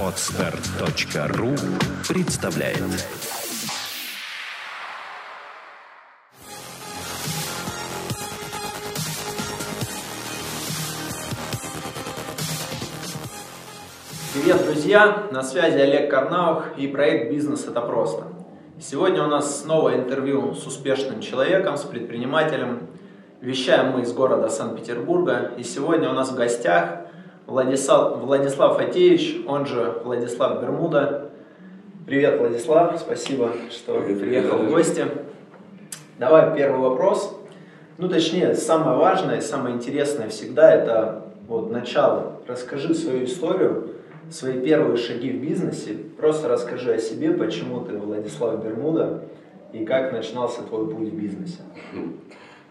Отстар.ру представляет Привет, друзья! На связи Олег Карнаух и проект «Бизнес – это просто». Сегодня у нас снова интервью с успешным человеком, с предпринимателем. Вещаем мы из города Санкт-Петербурга. И сегодня у нас в гостях Владислав, Владислав Фатеевич, он же Владислав Бермуда. Привет, Владислав, спасибо, что Привет, приехал привет. в гости. Давай первый вопрос. Ну, точнее, самое важное, самое интересное всегда это вот начало. Расскажи свою историю, свои первые шаги в бизнесе. Просто расскажи о себе, почему ты Владислав Бермуда и как начинался твой путь в бизнесе.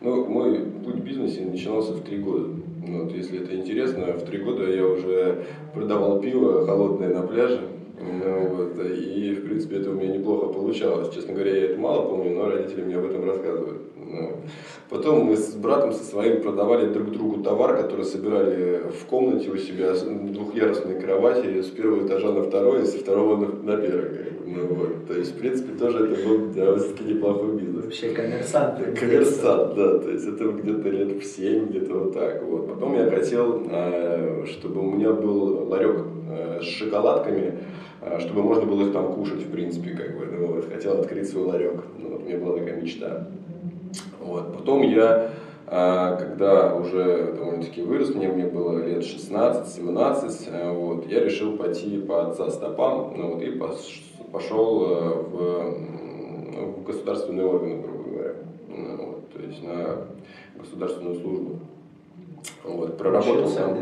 Ну, мой путь в бизнесе начинался в три года. Ну, Вот, если это интересно, в три года я уже продавал пиво холодное на пляже. Ну, вот, и, в принципе, это у меня неплохо получалось. Честно говоря, я это мало помню, но родители мне об этом рассказывают. Потом мы с братом со своим продавали друг другу товар, который собирали в комнате у себя двухъярусной кровати с первого этажа на второй и со второго на, на первый. Ну, вот. То есть, в принципе, тоже это был довольно-таки неплохой бизнес. Вообще коммерсант. Коммерсант, да, то есть это где-то лет в 7, где-то вот так. Вот. Потом я хотел, э, чтобы у меня был ларек э, с шоколадками, э, чтобы можно было их там кушать, в принципе, как бы. Ну, вот. Хотел открыть свой ларек. Ну, вот, у меня была такая мечта. Вот. Потом я, э, когда уже довольно-таки вырос, мне, мне было лет 16-17, э, вот, я решил пойти по отца стопам ну, вот, и пош- пошел э, в, в государственные органы, грубо говоря. Ну, вот, то есть на государственную службу. Вот, проработал там.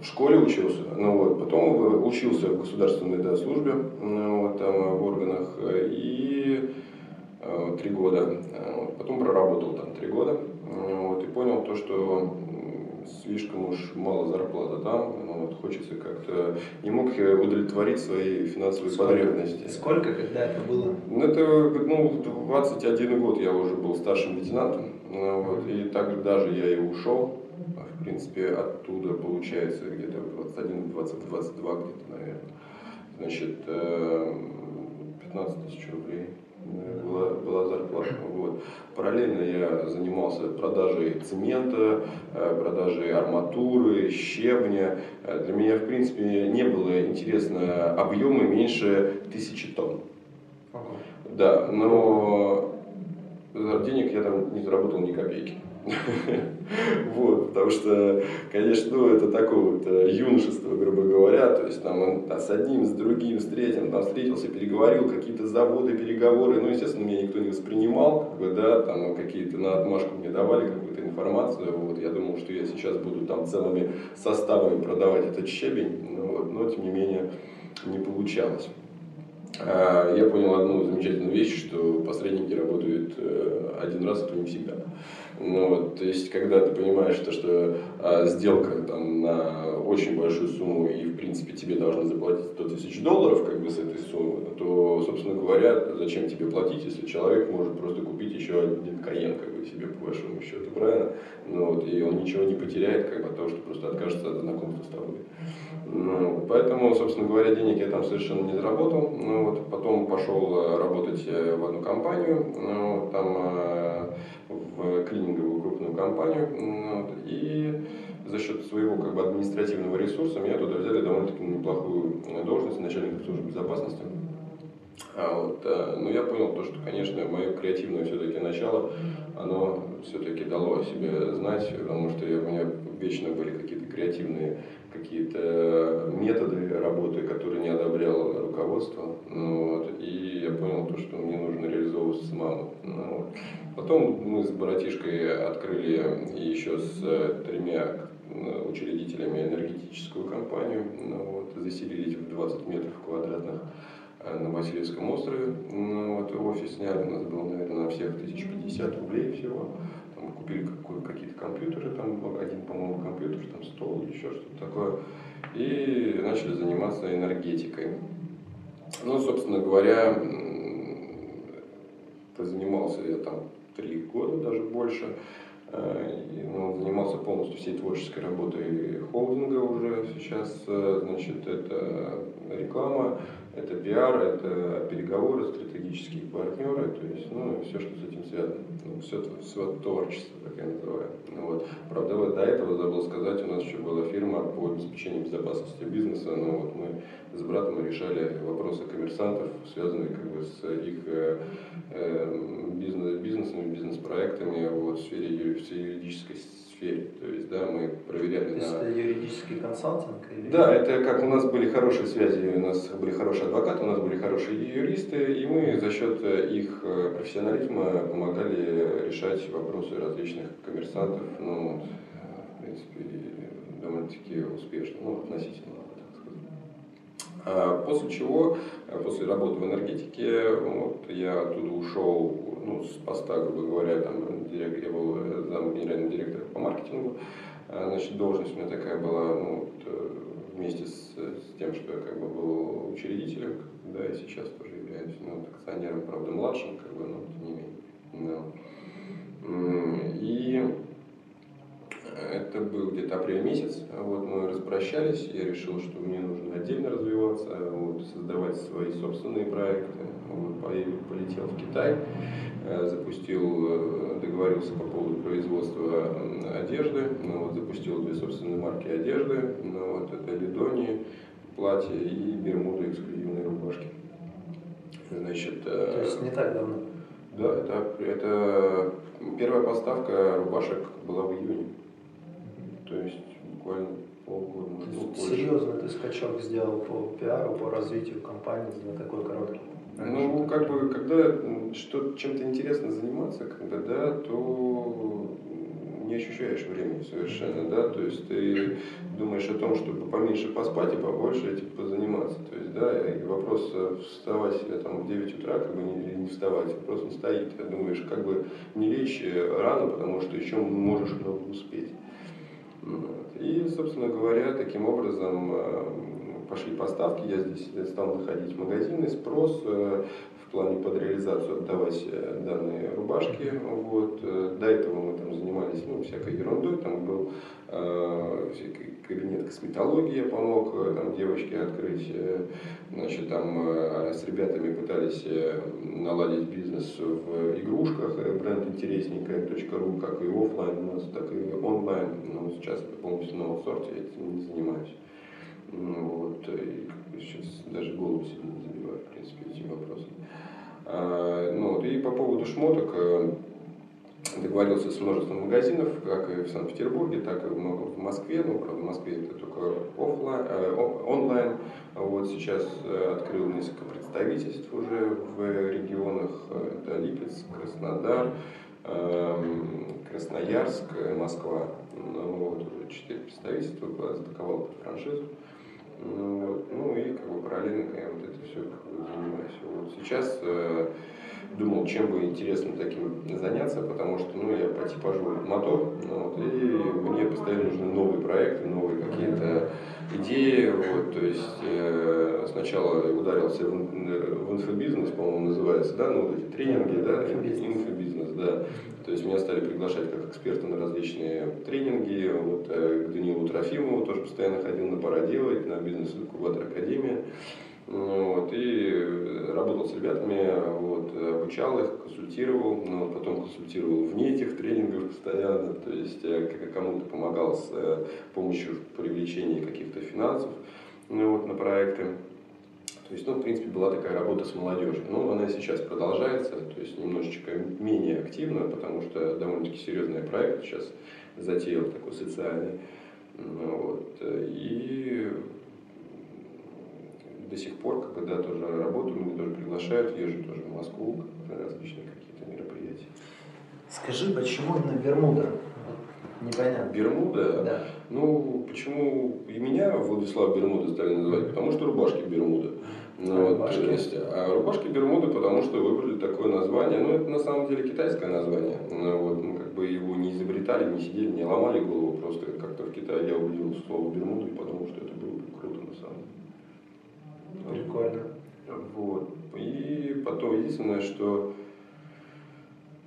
В школе учился, ну вот, потом э, учился в государственной да, службе, ну, вот, там в органах, э, и три года, Э, потом проработал там три года, э, вот, и понял то, что слишком уж мало зарплата там, ну, вот, хочется как-то, не мог э, удовлетворить свои финансовые потребности. Сколько, когда это было? Ну, это, ну, в 21 год я уже был старшим лейтенантом, вот, и так даже я и ушел. А, В принципе, оттуда получается где-то 21, 20, 22 где-то, наверное. Значит, э, 15 тысяч рублей э, была, была зарплата. Вот. Параллельно я занимался продажей цемента, э, продажей арматуры, щебня. Э, Для меня, в принципе, не было интересно объемы меньше тысячи тонн. Да, но денег я там не заработал ни копейки. Вот, потому что, конечно, ну, это такое вот э, юношество, грубо говоря, то есть там он с одним, с другим, с третьим, там встретился, переговорил, какие-то заводы, переговоры, ну, естественно, меня никто не воспринимал, как бы, да, там какие-то на отмашку мне давали какую-то информацию, вот, я думал, что я сейчас буду там целыми составами продавать этот щебень, ну, вот, но, тем не менее, не получалось. А, Я понял одну замечательную вещь, что посредники работают э, один раз, а то не всегда. Ну, вот, то есть, когда ты понимаешь, то, что а, сделка там, на очень большую сумму и, в принципе, тебе должны заплатить 100 тысяч долларов как бы, с этой суммы, то, собственно говоря, зачем тебе платить, если человек может просто купить еще один каен как бы, себе, по большому счету, правильно? Ну, вот, и он ничего не потеряет как бы, от того, что просто откажется от знакомства с тобой. Ну, поэтому, собственно говоря, денег я там совершенно не заработал. Ну, вот, потом пошел э, работать э, в одну компанию, ну, там э, в клининговую крупную компанию. Ну, вот, и за счет своего как бы, административного ресурса меня туда взяли довольно-таки неплохую э, должность начальника службы безопасности. А вот, э, но я понял то, что, конечно, мое креативное все-таки начало, оно все-таки дало о себе знать, потому что у меня вечно были какие-то креативные какие-то методы работы, которые не одобряло руководство. Ну, вот, и я понял то, что мне нужно реализовываться самому. Ну, вот. Потом мы с братишкой открыли еще с э, тремя э, учредителями энергетическую компанию. Ну, вот, заселились в 20 метров квадратных э, на Васильевском острове. Ну, вот, офис сняли, у нас было, наверное, на всех 1050 рублей всего. Купили какие-то компьютеры, там один, по-моему, компьютер, там стол, еще что-то такое. И начали заниматься энергетикой. Ну, собственно говоря, занимался я там три года, даже больше. И, ну, занимался полностью всей творческой работой холдинга уже сейчас. Значит, это реклама, это пиар, это переговоры, стратегические партнеры, то есть, ну, все, что с этим связано. Ну, все, все творчество, как я называю. Ну, вот. Правда, вот до этого забыл сказать, у нас еще была фирма по обеспечению безопасности бизнеса, но вот мы с братом решали вопросы коммерсантов, связанные как бы с их э, э, бизнес, бизнесами, бизнес-проектами вот, в сфере юридической сфере. То есть, да, мы проверяли То есть на... это юридический консалтинг? Или... Да, это как у нас были хорошие связи, у нас были хорошие адвокаты, у нас были хорошие юристы, и мы за счет их э, профессионализма помогали решать вопросы различных коммерсантов, ну, в принципе, довольно-таки успешно, ну, относительно. А после чего, э, после работы в энергетике, вот, я оттуда ушел ну, с поста, грубо говоря, там, директор, я был э, зам генерального директора по маркетингу. А, значит, должность у меня такая была, ну, э, вместе с, с тем, что я как бы был учредителем, да, и сейчас тоже являюсь ну, акционером, правда, младшим, как бы, но тем не менее. Да. И это был где-то апрель месяц, вот мы распрощались, я решил, что мне нужно отдельно развиваться, вот, создавать свои собственные проекты, вот, полетел в Китай, э, запустил, э, договорился по поводу производства одежды, ну, вот, запустил две собственные марки одежды, ну, вот, это Лидони, платья и Бермуды эксклюзивные рубашки. Значит, э, То есть не так давно? Да, это, это первая поставка рубашек была в июне. То есть буквально полгода. Серьезно ты скачок сделал по пиару, по развитию компании за такой короткий ну, как бы, когда что чем-то интересно заниматься, когда, да, то не ощущаешь времени совершенно, да, то есть ты думаешь о том, чтобы поменьше поспать и побольше этим позаниматься, то есть, да, и вопрос э, вставать там в 9 утра, как бы не, не вставать, вопрос не стоит, ты думаешь, как бы не лечь э, рано, потому что еще можешь много успеть. И, собственно говоря, таким образом э, пошли поставки, я здесь стал находить магазины, спрос э, в плане под реализацию отдавать э, данные рубашки. Вот. До этого мы там занимались ну, всякой ерундой, там был э, кабинет косметологии, я помог там, девочке открыть, значит, там с ребятами пытались наладить бизнес в игрушках, бренд интересненькая.ру, как и офлайн у нас, так и онлайн, но сейчас полностью на аутсорте, я этим не занимаюсь. Ну, вот, и сейчас даже голову себе не забиваю, в принципе, этим вопросом. А, ну, вот, и по поводу шмоток э, договорился с множеством магазинов, как и в Санкт-Петербурге, так и много в Москве. Ну, правда, в Москве это только офлайн, э, онлайн. Вот сейчас э, открыл несколько представительств уже в регионах. Это Липецк, Краснодар, э, Красноярск, Москва. Ну, вот, уже четыре представительства, атаковал эту франшизу. Ну, ну и как бы параллельно я вот это все как бы занимаюсь. Вот сейчас э, думал, чем бы интересным таким заняться, потому что ну, я по типажу мотор, ну, вот, и мне постоянно нужны новые проекты, новые какие-то идеи. Вот, то есть э, сначала ударился в, в инфобизнес, по-моему, называется, да, ну вот эти тренинги, да, инфобизнес, инфобизнес да. То есть меня стали приглашать как эксперта на различные тренинги. Вот, э, к Данилу Трофимову тоже постоянно ходил на пора делать, на бизнес-инкубатор Академия. Вот, и работал с ребятами, вот, обучал их, консультировал, но ну, потом консультировал вне этих тренингов постоянно, то есть э, кому-то помогал с э, помощью привлечения каких-то финансов ну, вот, на проекты. То есть, ну, в принципе, была такая работа с молодежью. Но она сейчас продолжается, то есть немножечко менее активно, потому что довольно-таки серьезный проект сейчас затеял такой социальный. Ну, вот. И до сих пор, когда тоже работаю, меня тоже приглашают, езжу тоже в Москву на различные какие-то мероприятия. Скажи, почему именно Бермуда? Непонятно. Бермуда? Да. Ну, почему и меня Владислав Бермуда стали называть? Потому что рубашки Бермуда. Ну, рубашки. Вот, есть, а рубашки Бермуды, потому что выбрали такое название. Ну, это на самом деле китайское название. Ну, вот, мы как бы его не изобретали, не сидели, не ломали голову. Просто как-то в Китае я увидел слово Бермуда и подумал, что это было бы круто на самом деле. Прикольно. Вот. И потом единственное, что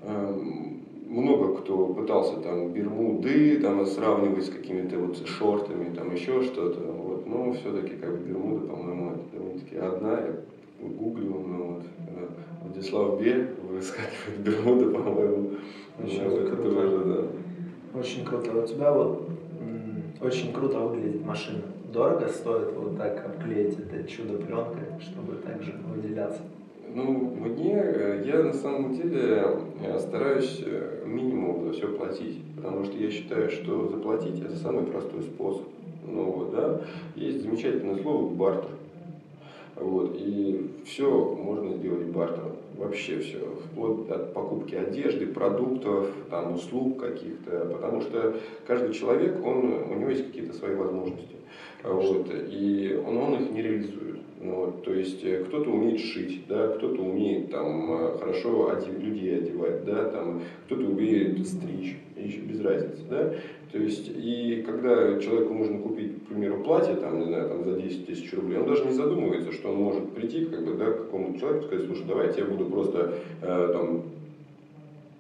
эм, много кто пытался там бермуды там сравнивать с какими-то вот шортами, там еще что-то, вот, но все-таки как бы бермуды, по-моему, это довольно-таки одна, я гуглил, ну вот, Владислав Бель выскакивает бермуды, по-моему, очень ну, круто. Тоже, да. Очень круто. У тебя вот очень круто выглядит машина. Дорого стоит вот так обклеить это чудо пленкой, чтобы также выделяться? Ну, мне, э, я на самом деле э, стараюсь э, минимум за все платить, потому что я считаю, что заплатить это самый простой способ. Ну вот, да, есть замечательное слово бартер. Вот, и все можно сделать бартером. Вообще все. Вплоть от покупки одежды, продуктов, там, услуг каких-то. Потому что каждый человек, он, у него есть какие-то свои возможности. Вот, и он, он их не реализует. Ну, вот, то есть э, кто-то умеет шить, да, кто-то умеет там, э, хорошо одев, людей одевать, да, там, кто-то умеет стричь, еще без разницы. Да? То есть, и когда человеку нужно купить, к примеру, платье там, не знаю, там, за 10 тысяч рублей, он даже не задумывается, что он может прийти как бы, да, к какому-то человеку и сказать, слушай, давайте я буду просто э, там,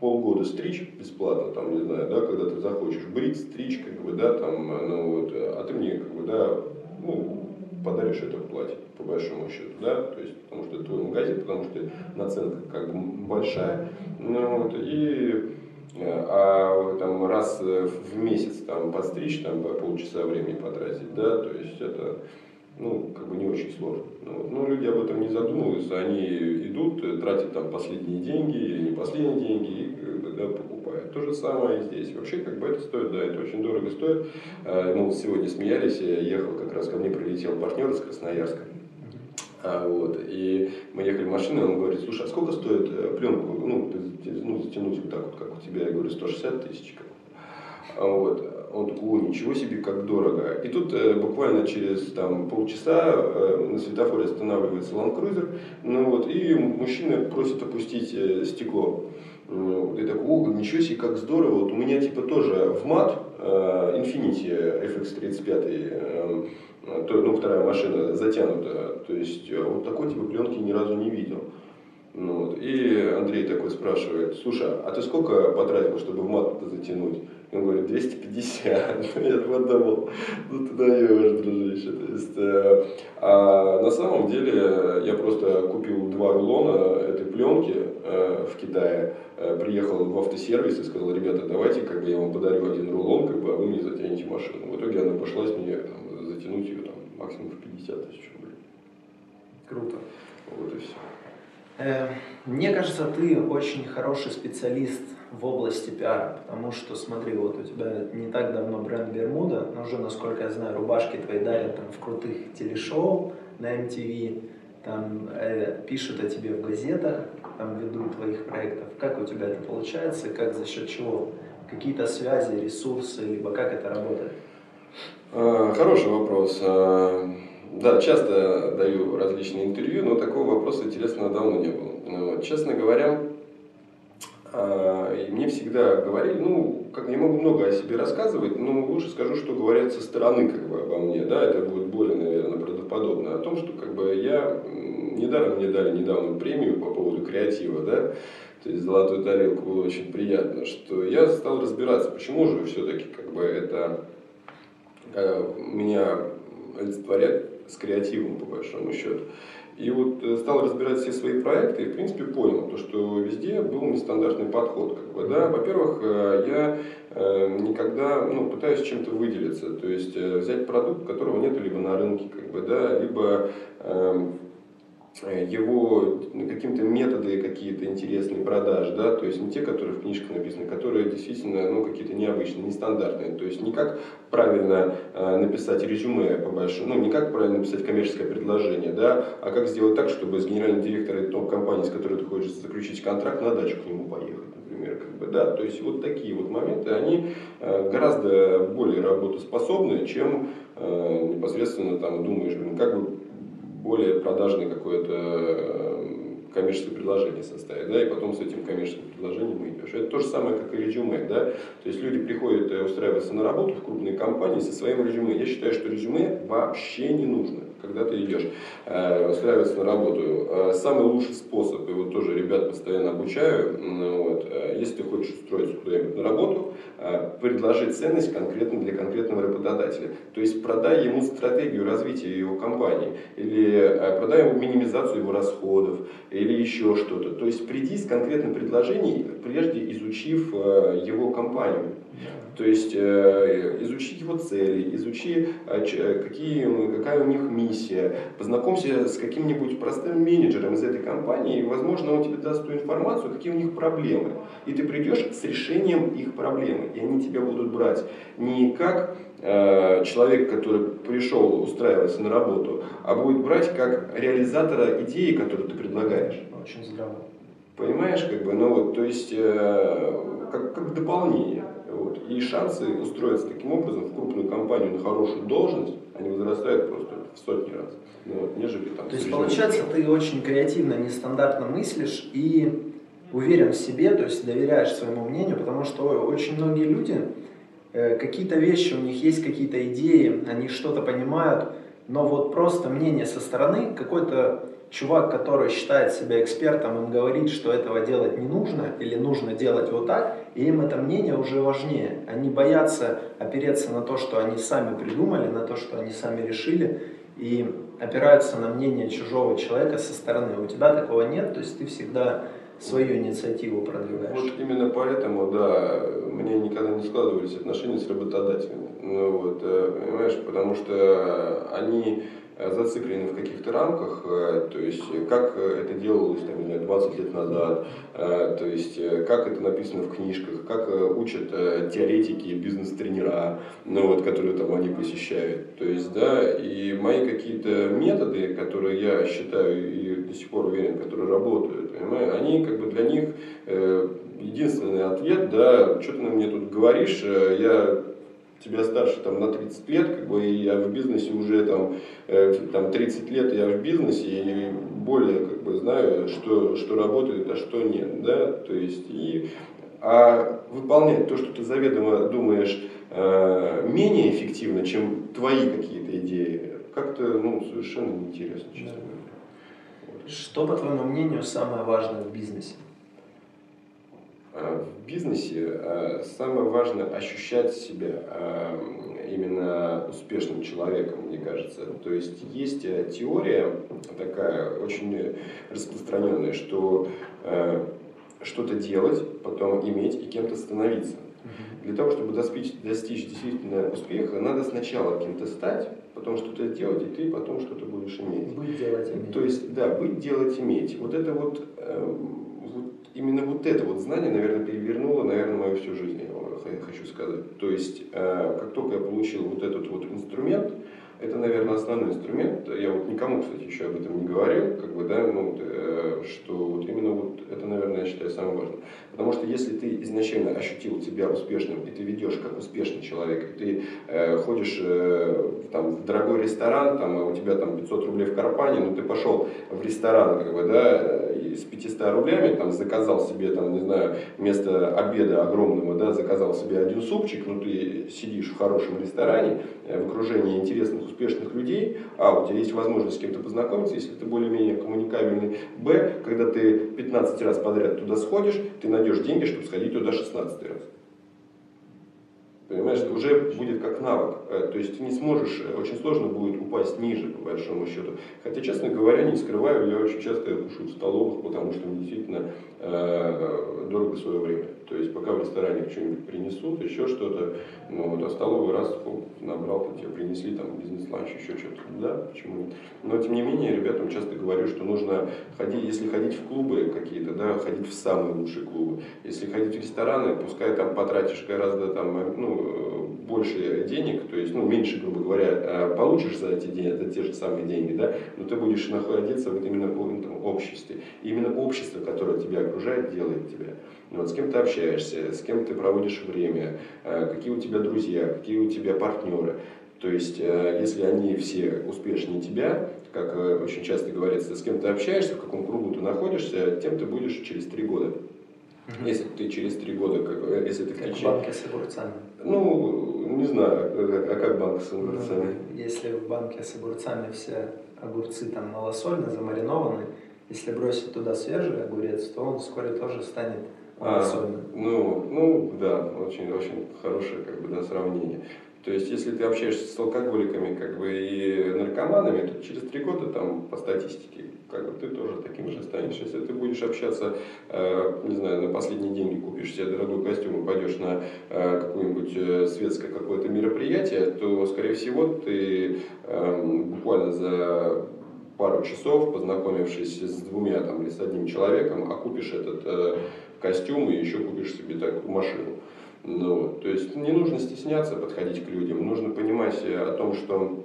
полгода стричь бесплатно, там, не знаю, да, когда ты захочешь брить, стричь, как бы, да, там, ну, вот, а ты мне, как бы, да, ну, подаришь это платье, по большому счету, да, то есть, потому что это твой магазин, потому что наценка как бы большая, ну, вот, и э, а там раз в месяц там подстричь, там полчаса времени потратить, да, то есть это ну, как бы не очень сложно. Ну, но люди об этом не задумываются, они идут, тратят там последние деньги или не последние деньги и как бы, да, покупают. То же самое и здесь. Вообще, как бы это стоит, да, это очень дорого стоит. А, мы сегодня смеялись, я ехал, как раз ко мне прилетел партнер из Красноярска. А, вот, и мы ехали в машине, он говорит, слушай, а сколько стоит э, пленку, ну, ну, затянуть вот так вот, как у тебя? Я говорю, 160 тысяч. А, вот. Он такой, о, ничего себе, как дорого. И тут э, буквально через там, полчаса э, на светофоре останавливается Cruiser, ну, вот, и мужчина просит опустить э, стекло. Ну, и такой, о, ничего себе, как здорово. Вот у меня типа тоже в мат э, Infiniti FX35, э, то, ну, вторая машина затянута. То есть э, вот такой типа пленки ни разу не видел. Ну, вот. И Андрей такой спрашивает, слушай, а ты сколько потратил, чтобы в мат затянуть? Он говорит, 250. Я подумал, ну ты даешь, дружище. То есть, э, а на самом деле я просто купил два рулона этой пленки э, в Китае, э, приехал в автосервис и сказал, ребята, давайте как бы я вам подарю один рулон, как бы, а вы мне затянете машину. В итоге она пошлась мне там, затянуть ее там, максимум в 50 тысяч рублей. Круто. Вот и все. Э, мне кажется, ты очень хороший специалист в области пиара, потому что, смотри, вот у тебя не так давно бренд Бермуда, но уже, насколько я знаю, рубашки твои дарят там в крутых телешоу на MTV, там э, пишут о тебе в газетах, там ввиду твоих проектов. Как у тебя это получается, как за счет чего? Какие-то связи, ресурсы, либо как это работает? Э, хороший вопрос. Э, да, часто даю различные интервью, но такого вопроса интересного давно не было. Ну честно говоря, а, мне всегда говорили, ну, как я могу много о себе рассказывать, но лучше скажу, что говорят со стороны как бы обо мне, да, это будет более, наверное, правдоподобно, о том, что как бы я, недаром мне дали недавно премию по поводу креатива, да, то есть золотую тарелку было очень приятно, что я стал разбираться, почему же все-таки как бы это э, меня олицетворяет с креативом, по большому счету. И вот э, стал разбирать все свои проекты и, в принципе, понял, то, что везде был нестандартный подход. Как бы, да? Во-первых, э, я э, никогда ну, пытаюсь чем-то выделиться. То есть взять продукт, которого нет либо на рынке, как бы, да, либо эм, его каким-то методы какие-то интересные продаж, да, то есть не те, которые в книжках написаны, которые действительно ну, какие-то необычные, нестандартные, то есть не как правильно э, написать резюме по большому, ну не как правильно написать коммерческое предложение, да, а как сделать так, чтобы с генеральным директором той компании, с которой ты хочешь заключить контракт, на дачу к нему поехать, например, как бы, да, то есть вот такие вот моменты, они э, гораздо более работоспособны, чем э, непосредственно там думаешь, блин, как бы более продажный какой-то коммерческое предложение составить, да, и потом с этим коммерческим предложением идешь. Это то же самое, как и резюме, да, то есть люди приходят устраиваться на работу в крупные компании со своим резюме. Я считаю, что резюме вообще не нужно когда ты идешь э, устраиваться на работу. Э, самый лучший способ, и вот тоже ребят постоянно обучаю, вот, э, если ты хочешь устроиться куда-нибудь на работу, предложи ценность конкретно для конкретного работодателя. То есть продай ему стратегию развития его компании, или продай ему минимизацию его расходов, или еще что-то. То есть приди с конкретным предложением, прежде изучив его компанию. То есть э, изучи его цели, изучи, э, э, какие, какая у них миссия, познакомься с каким-нибудь простым менеджером из этой компании, и, возможно, он тебе даст ту информацию, какие у них проблемы. И ты придешь с решением их проблемы, и они тебя будут брать не как человек, который пришел устраиваться на работу, а будет брать как реализатора идеи, которую ты предлагаешь. Очень здраво. Понимаешь, как бы, ну вот, то есть, э, как, как дополнение. Вот. И шансы устроиться таким образом в крупную компанию на хорошую должность, они возрастают просто в сотни раз. Ну, вот, нежели там... То есть получается, ты очень креативно, нестандартно мыслишь и уверен в себе, то есть доверяешь своему мнению, потому что очень многие люди, э, какие-то вещи, у них есть какие-то идеи, они что-то понимают, но вот просто мнение со стороны, какой-то чувак, который считает себя экспертом, им говорит, что этого делать не нужно или нужно делать вот так, и им это мнение уже важнее. Они боятся опереться на то, что они сами придумали, на то, что они сами решили, и опираются на мнение чужого человека со стороны. У тебя такого нет, то есть ты всегда свою инициативу продвигаешь. Вот именно поэтому, да, мне никогда не складывались отношения с работодателями. Ну вот, э, понимаешь, потому что они зациклены в каких-то рамках, э, то есть как это делалось там, не знаю, 20 лет назад, э, то есть как это написано в книжках, как учат теоретики, бизнес-тренера, ну, вот, которые там они посещают. То есть, да, и мои какие-то методы, которые я считаю и до сих пор уверен, которые работают, понимаю, они как бы для них единственный ответ, да, что ты мне тут говоришь, я тебя старше там, на 30 лет, как бы, и я в бизнесе уже там, э, там 30 лет я в бизнесе и более как бы знаю, что, что работает, а что нет, да, то есть и а выполнять то, что ты заведомо думаешь э, менее эффективно, чем твои какие-то идеи, как-то ну, совершенно неинтересно, честно говоря. Что, по твоему мнению, самое важное в бизнесе? Э, в бизнесе э, самое важное ощущать себя э, именно успешным человеком, мне кажется. То есть есть теория такая очень распространенная, что что-то делать, потом иметь и кем-то становиться. Для того, чтобы достичь, достичь действительно успеха, надо сначала кем-то стать, потом что-то делать, и ты потом что-то будешь иметь. Быть, делать, иметь. То есть, да, быть, делать, иметь. Вот это вот именно вот это вот знание, наверное, перевернуло, наверное, мою всю жизнь, я хочу сказать. То есть, э, как только я получил вот этот вот инструмент, это, наверное, основной инструмент. Я вот никому, кстати, еще об этом не говорил, как бы, да, ну, э, что вот именно вот это, наверное, я считаю самым важным. Потому что если ты изначально ощутил себя успешным, и ты ведешь как успешный человек, и ты э, ходишь э, там, в дорогой ресторан, там, а у тебя там 500 рублей в кармане, ну ты пошел в ресторан, как бы, да, и с 500 рублями там заказал себе, там, не знаю, вместо обеда огромного, да, заказал себе один супчик, ну ты сидишь в хорошем ресторане, э, в окружении интересных, успешных людей, а у тебя есть возможность с кем-то познакомиться, если ты более-менее коммуникабельный, б, когда ты 15 раз подряд туда сходишь, ты найдешь деньги, чтобы сходить туда 16 раз. Понимаешь, уже будет как навык. Э, то есть ты не сможешь, э, очень сложно будет упасть ниже, по большому счету. Хотя, честно говоря, не скрываю, я очень часто кушаю в столовых, потому что мне действительно э, дорого свое время. То есть пока в ресторане что-нибудь принесут, еще что-то, ну вот, а столовый раз оп, набрал, тебе принесли там бизнес-ланч, еще что-то. Да, почему Но тем не менее, ребятам часто говорю, что нужно ходить, если ходить в клубы какие-то, да, ходить в самые лучшие клубы. Если ходить в рестораны, пускай там потратишь гораздо там, ну, больше денег, то есть, ну, меньше, грубо говоря, а получишь за эти деньги, за те же самые деньги, да, но ты будешь находиться вот именно в этом обществе. И именно общество, которое тебя окружает, делает тебя. Вот, с кем ты общаешься, с кем ты проводишь время, э, какие у тебя друзья, какие у тебя партнеры. То есть, э, если они все успешнее тебя, как э, очень часто говорится, с кем ты общаешься, в каком кругу ты находишься, тем ты будешь через три года. Угу. Если ты через три года, как, э, если ты как в банке с огурцами. Ну, не знаю, а, а как банк с огурцами? Ну, если в банке с огурцами все огурцы там малосольно, замаринованы, если бросить туда свежий огурец, то он вскоре тоже станет малосольным. А, ну, ну, да, очень-очень хорошее как бы, да, сравнение. То есть, если ты общаешься с алкоголиками как бы, и наркоманами, то через три года там по статистике как бы, ты тоже таким же станешь. Если ты будешь общаться, э, не знаю, на последние деньги купишь себе дорогой костюм и пойдешь на э, какое-нибудь э, светское какое-то мероприятие, то, скорее всего, ты э, буквально за пару часов, познакомившись с двумя там, или с одним человеком, окупишь этот э, костюм и еще купишь себе такую машину. Ну, то есть не нужно стесняться подходить к людям, нужно понимать о том, что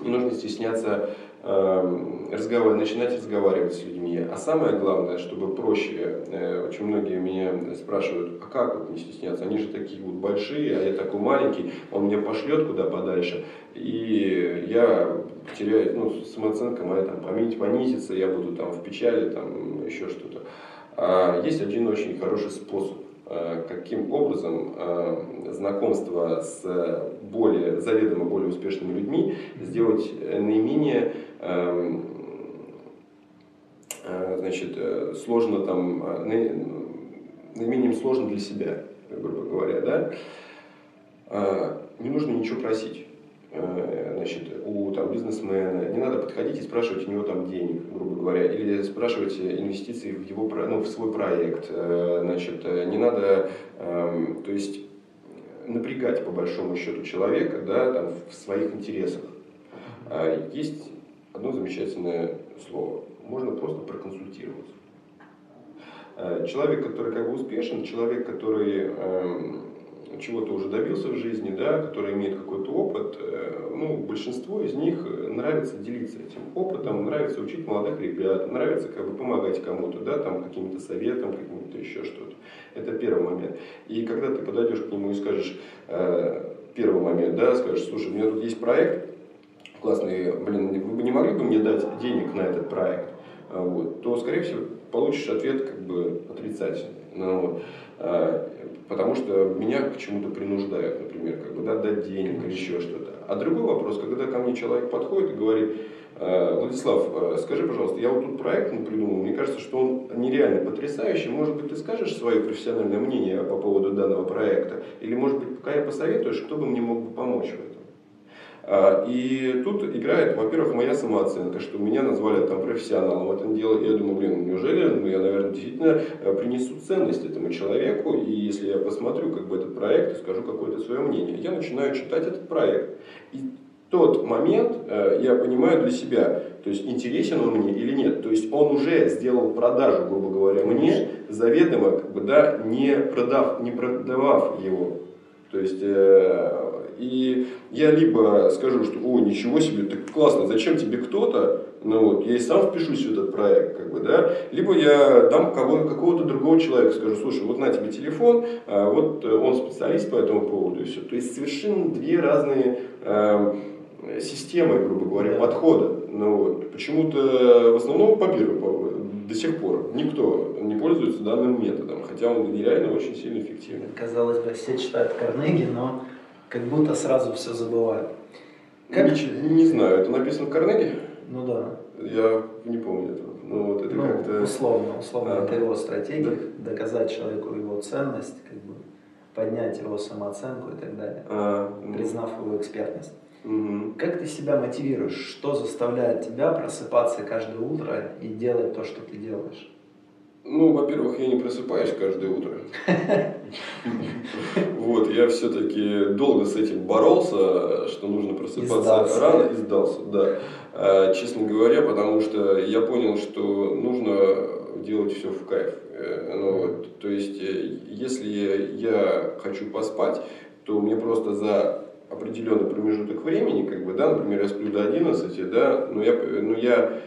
не нужно стесняться э, разговаривать, начинать разговаривать с людьми. А самое главное, чтобы проще, э, очень многие меня спрашивают, а как вот не стесняться, они же такие вот большие, а я такой маленький, он меня пошлет куда подальше, и я теряю, ну, самооценка моя там понизится, я буду там в печали, там еще что-то. А есть один очень хороший способ Э, каким образом э, знакомство с более, заведомо более успешными людьми сделать наименее эм, значит, сложно там, наименее сложно для себя, грубо говоря, да, не нужно ничего просить. Э, значит, у там, бизнесмена, не надо подходить и спрашивать у него там денег, грубо говоря, или спрашивать инвестиции в, его, ну, в свой проект. Э, значит, э, не надо, эм, то есть, напрягать по большому счету человека да, там, в своих интересах. Есть одно замечательное слово. Можно просто проконсультироваться. Человек, который как бы успешен, человек, который эм, чего-то уже добился в жизни, да, который имеет какой-то опыт, э, ну, большинство из них нравится делиться этим опытом, нравится учить молодых ребят, нравится как бы помогать кому-то, да, там, каким-то советом, каким-то еще что-то. Это первый момент. И когда ты подойдешь к нему и скажешь, э, первый момент, да, скажешь, слушай, у меня тут есть проект, классный, блин, вы бы не могли бы мне дать денег на этот проект? А, вот, то, скорее всего, получишь ответ как бы отрицательный. Ну. А, потому что меня к чему-то принуждают, например, как бы, да, дать денег или еще что-то. А другой вопрос, когда ко мне человек подходит и говорит, «Э, Владислав, скажи, пожалуйста, я вот тут проект придумал, мне кажется, что он нереально потрясающий. Может быть, ты скажешь свое профессиональное мнение по поводу данного проекта? Или, может быть, пока я посоветуешь, кто бы мне мог бы помочь в этом? А, и тут играет, во-первых, моя самооценка, что меня назвали там профессионалом в этом деле. Я думаю, блин, неужели ну, я, наверное, действительно э, принесу ценность этому человеку, и если я посмотрю как бы этот проект и скажу какое-то свое мнение, я начинаю читать этот проект. И тот момент э, я понимаю для себя, то есть интересен он мне или нет. То есть он уже сделал продажу, грубо говоря, мне заведомо, как бы, да, не, продав, не продавав его. То есть э, и я либо скажу, что о, ничего себе, так классно, зачем тебе кто-то, ну вот, я и сам впишусь в этот проект, как бы, да, либо я дам кого, какого-то другого человека, скажу, слушай, вот на тебе телефон, а вот э, он специалист по этому поводу и все. То есть совершенно две разные э, системы, грубо говоря, подхода. Ну, вот. Почему-то в основном по первому до сих пор никто не пользуется данным методом, хотя он нереально очень сильно эффективен. Казалось бы, все читают Карнеги, но как будто сразу все забывают. Как... Не, не знаю, это написано в Карнеге? Ну да. Я не помню этого. Ну, вот это ну, как-то... условно, условно, а, это его стратегия, да? доказать человеку его ценность, как бы поднять его самооценку и так далее, а, ну... признав его экспертность. Угу. Как ты себя мотивируешь? Что заставляет тебя просыпаться каждое утро и делать то, что ты делаешь? Ну, во-первых, я не просыпаюсь каждое утро. Вот, я все-таки долго с этим боролся, что нужно просыпаться рано и сдался, да. А, честно говоря, потому что я понял, что нужно делать все в кайф. Э, ну, то есть, э, если я хочу поспать, то мне просто за определенный промежуток времени, как бы, да, например, я сплю до 11, да, но я, но я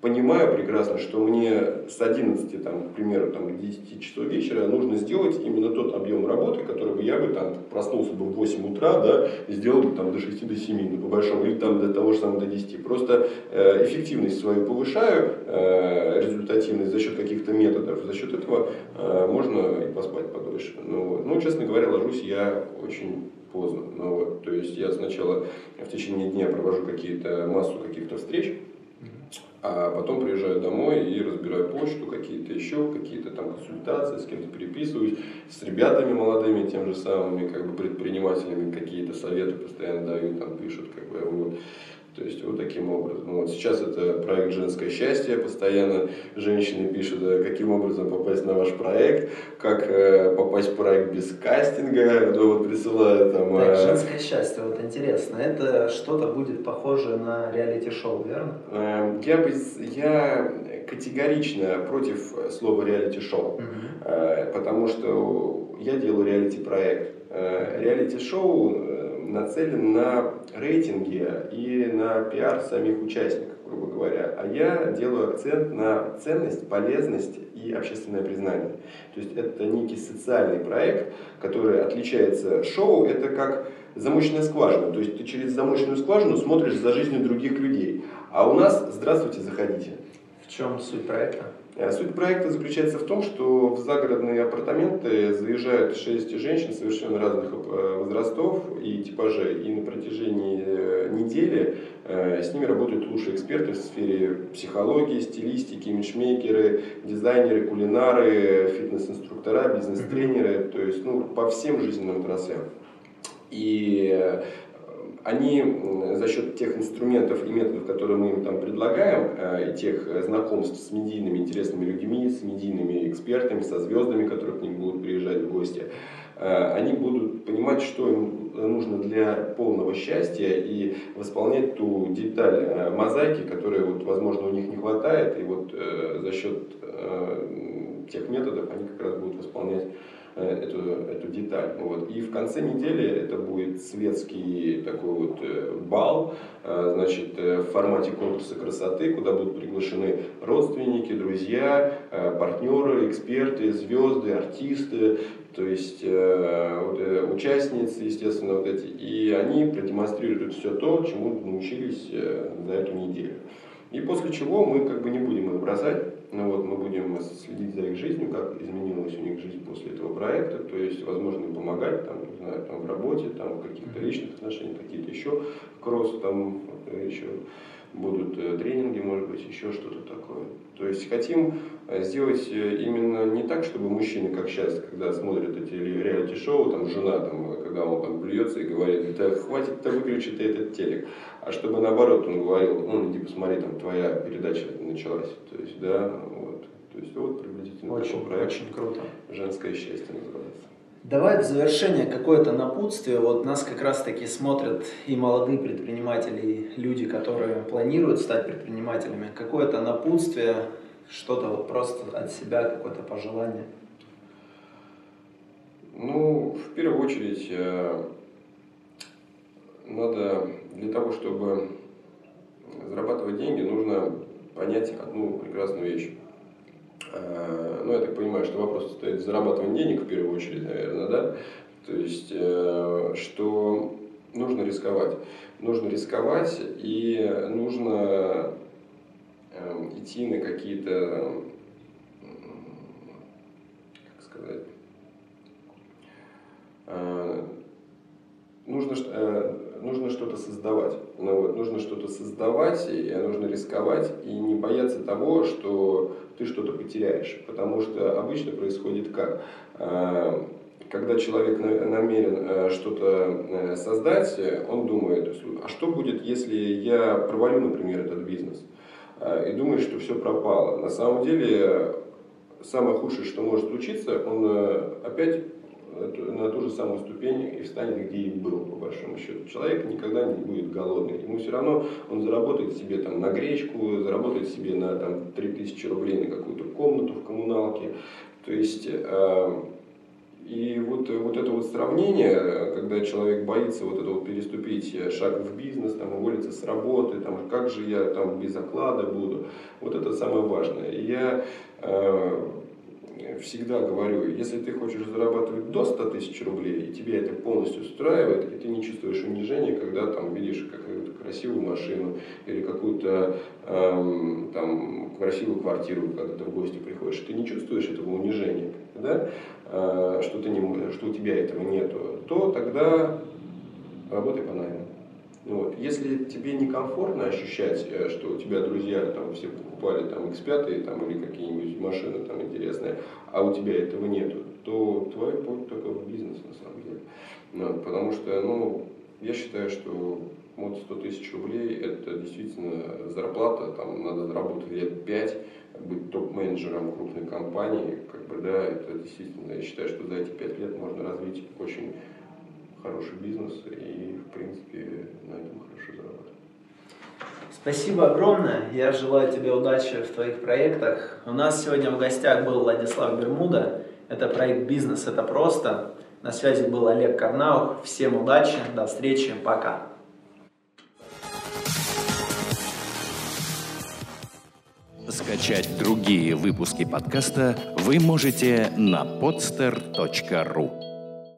понимаю прекрасно, что мне с 11, там, к примеру, там, к 10 часов вечера нужно сделать именно тот объем работы, который бы я бы там проснулся бы в 8 утра, да, и сделал бы там до 6 до 7, ну, по большому, или там до того же самого до 10. Просто э, эффективность свою повышаю, э, результативность за счет каких-то методов, за счет этого э, можно и поспать подольше. Ну, вот. ну, честно говоря, ложусь я очень поздно. Ну, вот. То есть я сначала в течение дня провожу какие-то массу каких-то встреч, а потом приезжаю домой и разбираю почту, какие-то еще, какие-то там консультации, с кем-то переписываюсь, с ребятами молодыми, тем же самыми, как бы предпринимателями, какие-то советы постоянно дают, там пишут, как бы, вот. То есть вот таким образом. Вот сейчас это проект «Женское счастье». Постоянно женщины пишут, каким образом попасть на ваш проект, как э, попасть в проект без кастинга. Ну, вот присылают там... Так, э, «Женское счастье», вот интересно. Это что-то будет похоже на реалити-шоу, верно? Э, я, я категорично против слова реалити-шоу, угу. э, потому что я делаю реалити-проект. Э, реалити-шоу нацелен на рейтинги и на пиар самих участников, грубо говоря. А я делаю акцент на ценность, полезность и общественное признание. То есть это некий социальный проект, который отличается. Шоу это как замочная скважина. То есть ты через замочную скважину смотришь за жизнью других людей. А у нас «Здравствуйте, заходите». В чем суть проекта? Э, суть проекта заключается в том, что в загородные апартаменты заезжают шесть женщин совершенно разных э, возрастов и типажей. И на протяжении э, недели с ними работают лучшие эксперты в сфере психологии, стилистики, имиджмейкеры, дизайнеры, кулинары, фитнес-инструктора, бизнес-тренеры, то есть ну, по всем жизненным отраслям. И они за счет тех инструментов и методов, которые мы им там предлагаем, э, и тех э, знакомств с медийными интересными людьми, с медийными экспертами, со звездами, которые к ним будут приезжать в гости, э, они будут понимать, что им нужно для полного счастья и восполнять ту деталь мозаики, которая, вот, возможно, у них не хватает, и вот за счет тех методов они как раз будут восполнять эту, эту деталь. Вот. И в конце недели это будет светский такой вот э, бал, э, значит, в формате конкурса красоты, куда будут приглашены родственники, друзья, партнеры, эксперты, звезды, артисты, то есть вот, участницы, естественно, вот эти. И они продемонстрируют все то, чему научились за эту неделю. И после чего мы как бы не будем их бросать, ну вот мы будем следить за их жизнью, как изменилась у них жизнь после этого проекта, то есть, возможно, им помогать, там, не знаю, там, в работе, там, в каких-то личных отношениях, какие-то еще кросс, там, еще будут э, тренинги, может быть, еще что-то такое. То есть хотим э, сделать э, именно не так, чтобы мужчины, как сейчас, когда смотрят эти реалити-шоу, там жена, там, когда он там плюется и говорит, да хватит, да выключи ты этот телек. А чтобы наоборот он говорил, ну иди посмотри, там твоя передача началась. То есть, да, вот. То есть вот приблизительно очень, такой проект. Очень круто. Женское счастье называется. Давай в завершение какое-то напутствие. Вот нас как раз таки смотрят и молодые предприниматели, и люди, которые планируют стать предпринимателями. Какое-то напутствие, что-то вот просто от себя, какое-то пожелание. Ну, в первую очередь, э, надо для того, чтобы зарабатывать деньги, нужно понять одну прекрасную вещь. Э, ну, я так понимаю, что вопрос стоит зарабатывать денег в первую очередь, наверное, да? То есть, э, что нужно рисковать. Нужно рисковать и нужно эм, идти на какие-то, как сказать, э, нужно, нужно что-то создавать. Ну, вот, нужно что-то создавать, и нужно рисковать, и не бояться того, что ты что-то потеряешь. Потому что обычно происходит как? Э, когда человек намерен э, что-то э, создать, он думает, а что будет, если я провалю, например, этот бизнес? И думает, что все пропало. На самом деле, самое худшее, что может случиться, он опять на ту же самую ступень и встанет, где и был, по большому счету. Человек никогда не будет голодный. Ему все равно он заработает себе там на гречку, заработает себе на там, 3000 рублей на какую-то комнату в коммуналке. То есть э, И вот, вот это вот сравнение, когда человек боится вот это вот переступить шаг в бизнес, там, уволиться с работы, там, как же я там без оклада буду, вот это самое важное. Я э, всегда говорю, если ты хочешь зарабатывать до 100 тысяч рублей, и тебе это полностью устраивает, и ты не чувствуешь унижения, когда там видишь какую-то красивую машину или какую-то эм, там красивую квартиру, когда ты в гости приходишь, ты не чувствуешь этого унижения, да, э, что, ты не, что у тебя этого нету, то тогда работай по найму. Вот. Если тебе некомфортно ощущать, э, что у тебя друзья там все покупали там X5 там, или какие-нибудь машины там интересные, а у тебя этого нету, то твой путь только в бизнес на самом деле. Вот. Потому что, ну, я считаю, что вот 100 тысяч рублей это действительно зарплата, там надо заработать лет 5, быть топ-менеджером крупной компании, как бы, да, это действительно, я считаю, что за эти 5 лет можно развить очень хороший бизнес и, в принципе, на этом хорошо зарабатывать. Спасибо огромное. Я желаю тебе удачи в твоих проектах. У нас сегодня в гостях был Владислав Бермуда. Это проект «Бизнес – это просто». На связи был Олег Карнаух. Всем удачи, до встречи, пока. Скачать другие выпуски подкаста вы можете на podster.ru